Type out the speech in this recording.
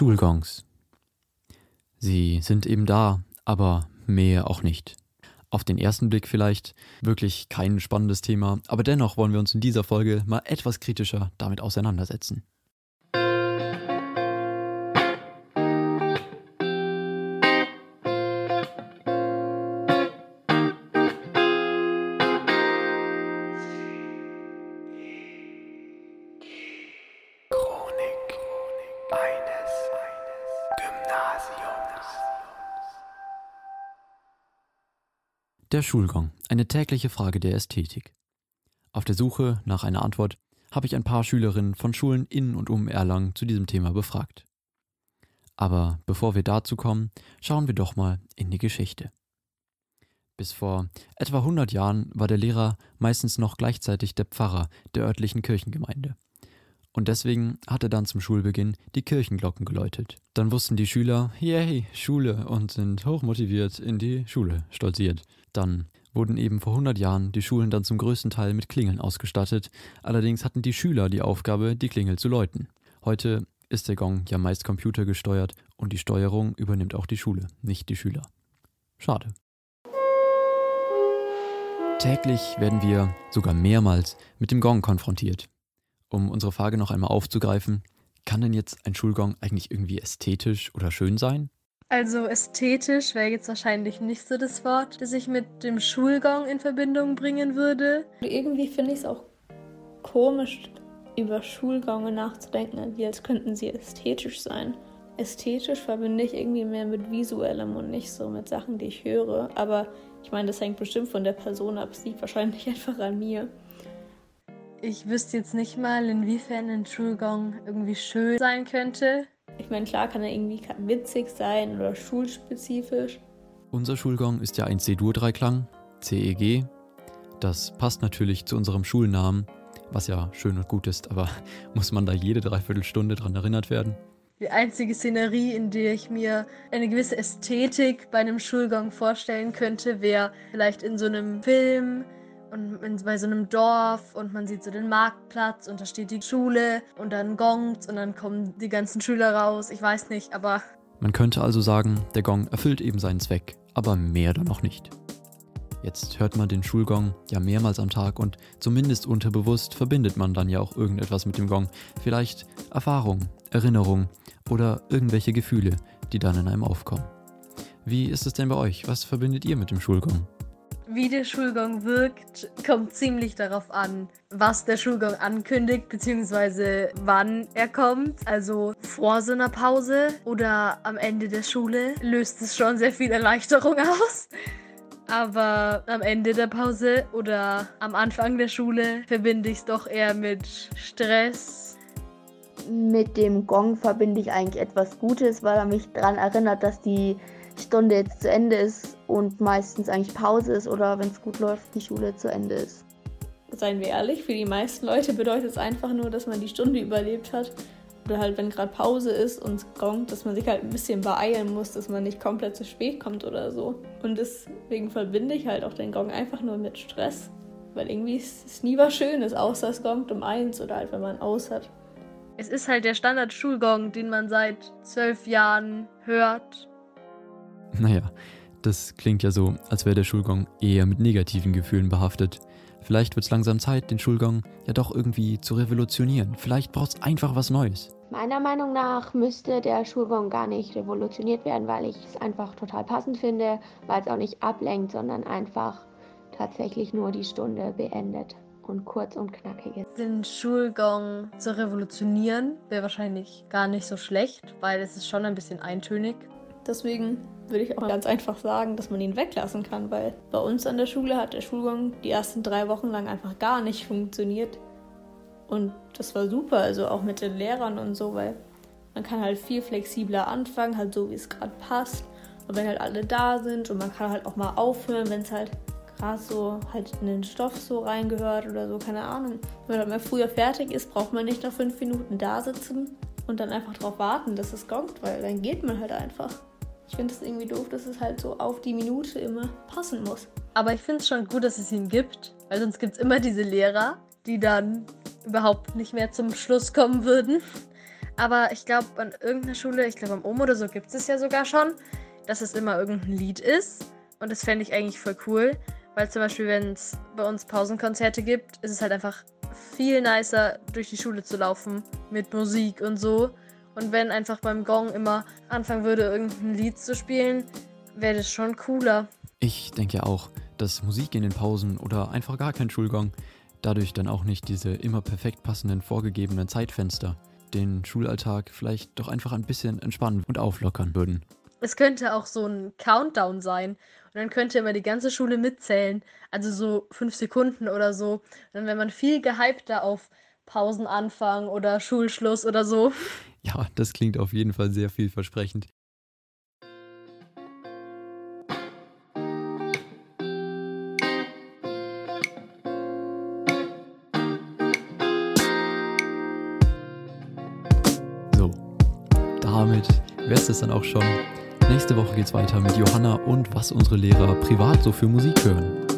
Schulgongs. Sie sind eben da, aber mehr auch nicht. Auf den ersten Blick vielleicht wirklich kein spannendes Thema, aber dennoch wollen wir uns in dieser Folge mal etwas kritischer damit auseinandersetzen. Der Schulgang, eine tägliche Frage der Ästhetik. Auf der Suche nach einer Antwort habe ich ein paar Schülerinnen von Schulen in und um Erlangen zu diesem Thema befragt. Aber bevor wir dazu kommen, schauen wir doch mal in die Geschichte. Bis vor etwa 100 Jahren war der Lehrer meistens noch gleichzeitig der Pfarrer der örtlichen Kirchengemeinde. Und deswegen hat er dann zum Schulbeginn die Kirchenglocken geläutet. Dann wussten die Schüler, yay, Schule und sind hochmotiviert in die Schule stolziert. Dann wurden eben vor 100 Jahren die Schulen dann zum größten Teil mit Klingeln ausgestattet. Allerdings hatten die Schüler die Aufgabe, die Klingel zu läuten. Heute ist der Gong ja meist computergesteuert und die Steuerung übernimmt auch die Schule, nicht die Schüler. Schade. Täglich werden wir sogar mehrmals mit dem Gong konfrontiert. Um unsere Frage noch einmal aufzugreifen, kann denn jetzt ein Schulgong eigentlich irgendwie ästhetisch oder schön sein? Also ästhetisch wäre jetzt wahrscheinlich nicht so das Wort, das ich mit dem Schulgong in Verbindung bringen würde. Irgendwie finde ich es auch komisch, über Schulgänge nachzudenken, wie als könnten sie ästhetisch sein. Ästhetisch verbinde ich irgendwie mehr mit visuellem und nicht so mit Sachen, die ich höre. Aber ich meine, das hängt bestimmt von der Person ab. Es liegt wahrscheinlich einfach an mir. Ich wüsste jetzt nicht mal, inwiefern ein Schulgong irgendwie schön sein könnte. Ich meine, klar kann er irgendwie witzig sein oder schulspezifisch. Unser Schulgong ist ja ein C-Dur-Dreiklang, CEG. Das passt natürlich zu unserem Schulnamen, was ja schön und gut ist, aber muss man da jede Dreiviertelstunde dran erinnert werden? Die einzige Szenerie, in der ich mir eine gewisse Ästhetik bei einem Schulgong vorstellen könnte, wäre vielleicht in so einem Film und in, bei so einem Dorf und man sieht so den Marktplatz und da steht die Schule und dann gongt und dann kommen die ganzen Schüler raus. Ich weiß nicht, aber. Man könnte also sagen, der Gong erfüllt eben seinen Zweck, aber mehr dann noch nicht. Jetzt hört man den Schulgong ja mehrmals am Tag und zumindest unterbewusst verbindet man dann ja auch irgendetwas mit dem Gong. Vielleicht Erfahrung, Erinnerung oder irgendwelche Gefühle, die dann in einem aufkommen. Wie ist es denn bei euch? Was verbindet ihr mit dem Schulgong? Wie der Schulgang wirkt, kommt ziemlich darauf an, was der Schulgang ankündigt, beziehungsweise wann er kommt. Also vor so einer Pause oder am Ende der Schule löst es schon sehr viel Erleichterung aus. Aber am Ende der Pause oder am Anfang der Schule verbinde ich es doch eher mit Stress. Mit dem Gong verbinde ich eigentlich etwas Gutes, weil er mich daran erinnert, dass die Stunde jetzt zu Ende ist und meistens eigentlich Pause ist oder wenn es gut läuft, die Schule zu Ende ist. Seien wir ehrlich, für die meisten Leute bedeutet es einfach nur, dass man die Stunde überlebt hat. Oder halt, wenn gerade Pause ist und es gongt, dass man sich halt ein bisschen beeilen muss, dass man nicht komplett zu spät kommt oder so. Und deswegen verbinde ich halt auch den Gong einfach nur mit Stress. Weil irgendwie ist es nie was Schönes, außer es gongt um eins oder halt, wenn man aus hat. Es ist halt der Standard-Schulgong, den man seit zwölf Jahren hört naja, das klingt ja so, als wäre der Schulgong eher mit negativen Gefühlen behaftet. Vielleicht wird es langsam Zeit, den Schulgong ja doch irgendwie zu revolutionieren. Vielleicht braucht es einfach was Neues. Meiner Meinung nach müsste der Schulgong gar nicht revolutioniert werden, weil ich es einfach total passend finde, weil es auch nicht ablenkt, sondern einfach tatsächlich nur die Stunde beendet und kurz und knackig ist. Den Schulgong zu revolutionieren wäre wahrscheinlich gar nicht so schlecht, weil es ist schon ein bisschen eintönig. Deswegen würde ich auch ganz einfach sagen, dass man ihn weglassen kann, weil bei uns an der Schule hat der Schulgang die ersten drei Wochen lang einfach gar nicht funktioniert. Und das war super, also auch mit den Lehrern und so, weil man kann halt viel flexibler anfangen, halt so wie es gerade passt. Und wenn halt alle da sind und man kann halt auch mal aufhören, wenn es halt gerade so halt in den Stoff so reingehört oder so, keine Ahnung. Wenn man halt mal früher fertig ist, braucht man nicht noch fünf Minuten da sitzen und dann einfach darauf warten, dass es gongt, weil dann geht man halt einfach. Ich finde es irgendwie doof, dass es halt so auf die Minute immer passen muss. Aber ich finde es schon gut, dass es ihn gibt, weil sonst gibt es immer diese Lehrer, die dann überhaupt nicht mehr zum Schluss kommen würden. Aber ich glaube, an irgendeiner Schule, ich glaube am OM oder so, gibt es ja sogar schon, dass es immer irgendein Lied ist. Und das fände ich eigentlich voll cool. Weil zum Beispiel, wenn es bei uns Pausenkonzerte gibt, ist es halt einfach viel nicer, durch die Schule zu laufen mit Musik und so. Und wenn einfach beim Gong immer anfangen würde, irgendein Lied zu spielen, wäre das schon cooler. Ich denke ja auch, dass Musik in den Pausen oder einfach gar kein Schulgong dadurch dann auch nicht diese immer perfekt passenden vorgegebenen Zeitfenster den Schulalltag vielleicht doch einfach ein bisschen entspannen und auflockern würden. Es könnte auch so ein Countdown sein. Und dann könnte immer die ganze Schule mitzählen. Also so fünf Sekunden oder so. Und dann wäre man viel gehypter auf Pausenanfang oder Schulschluss oder so. Ja, das klingt auf jeden Fall sehr vielversprechend. So, damit wäre es das dann auch schon. Nächste Woche geht's weiter mit Johanna und was unsere Lehrer privat so für Musik hören.